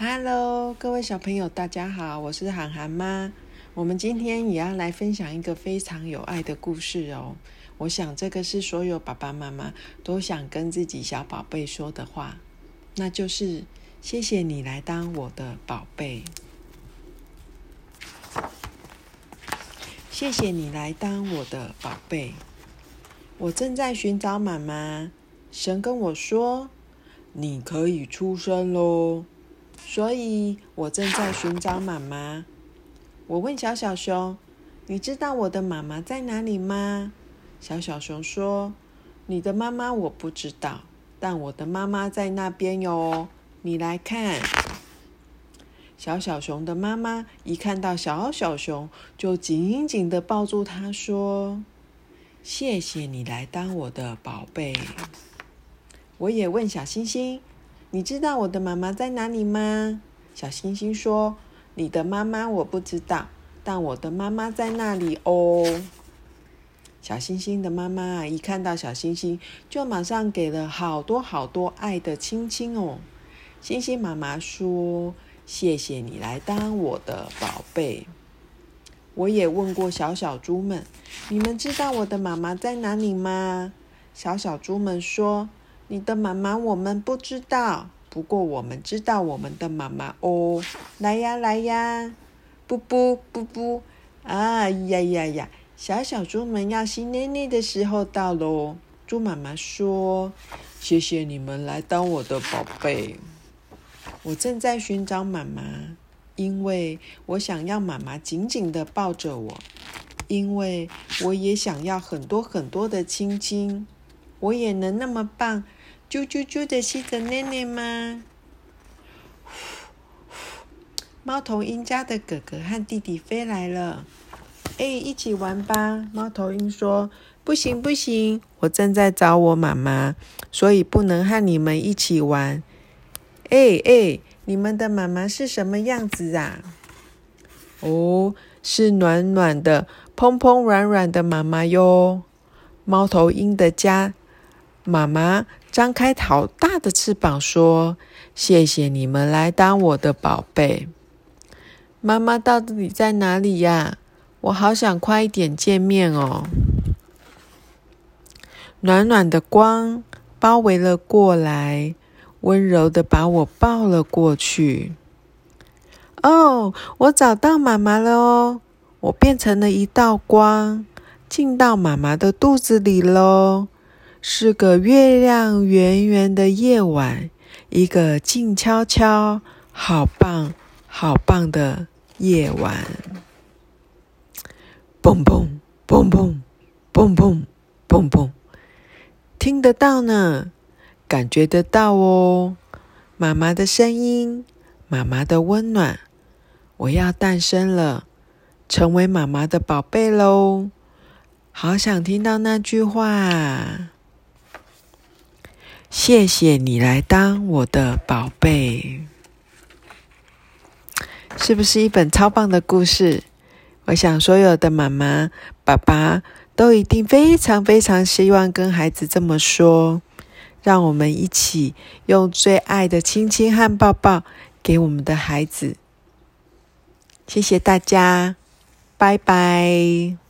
Hello，各位小朋友，大家好，我是涵涵妈。我们今天也要来分享一个非常有爱的故事哦。我想这个是所有爸爸妈妈都想跟自己小宝贝说的话，那就是谢谢你来当我的宝贝。谢谢你来当我的宝贝。我正在寻找妈妈，神跟我说，你可以出生喽。所以我正在寻找妈妈。我问小小熊：“你知道我的妈妈在哪里吗？”小小熊说：“你的妈妈我不知道，但我的妈妈在那边哟。你来看。”小小熊的妈妈一看到小小熊，就紧紧的抱住它，说：“谢谢你来当我的宝贝。”我也问小星星：“你知道我的妈妈在哪里吗？”小星星说：“你的妈妈我不知道，但我的妈妈在那里哦。”小星星的妈妈一看到小星星，就马上给了好多好多爱的亲亲哦。星星妈妈说。谢谢你来当我的宝贝。我也问过小小猪们，你们知道我的妈妈在哪里吗？小小猪们说：“你的妈妈我们不知道，不过我们知道我们的妈妈哦。来呀来呀，布布布布，啊呀呀呀！小小猪们要吸奶奶的时候到喽。猪妈妈说：谢谢你们来当我的宝贝。”我正在寻找妈妈，因为我想要妈妈紧紧的抱着我，因为我也想要很多很多的亲亲。我也能那么棒，啾啾啾的吸着奶奶吗？猫头鹰家的哥哥和弟弟飞来了，哎，一起玩吧。猫头鹰说：“不行不行，我正在找我妈妈，所以不能和你们一起玩。”哎哎，你们的妈妈是什么样子啊？哦，是暖暖的、蓬蓬软软的妈妈哟。猫头鹰的家妈妈张开好大的翅膀，说：“谢谢你们来当我的宝贝。”妈妈到底在哪里呀？我好想快一点见面哦。暖暖的光包围了过来。温柔的把我抱了过去。哦，我找到妈妈了哦！我变成了一道光，进到妈妈的肚子里喽。是个月亮圆圆的夜晚，一个静悄悄、好棒、好棒的夜晚。嘣嘣嘣嘣嘣嘣嘣嘣，听得到呢。感觉得到哦，妈妈的声音，妈妈的温暖，我要诞生了，成为妈妈的宝贝喽！好想听到那句话，谢谢你来当我的宝贝，是不是一本超棒的故事？我想所有的妈妈、爸爸都一定非常非常希望跟孩子这么说。让我们一起用最爱的亲亲和抱抱给我们的孩子。谢谢大家，拜拜。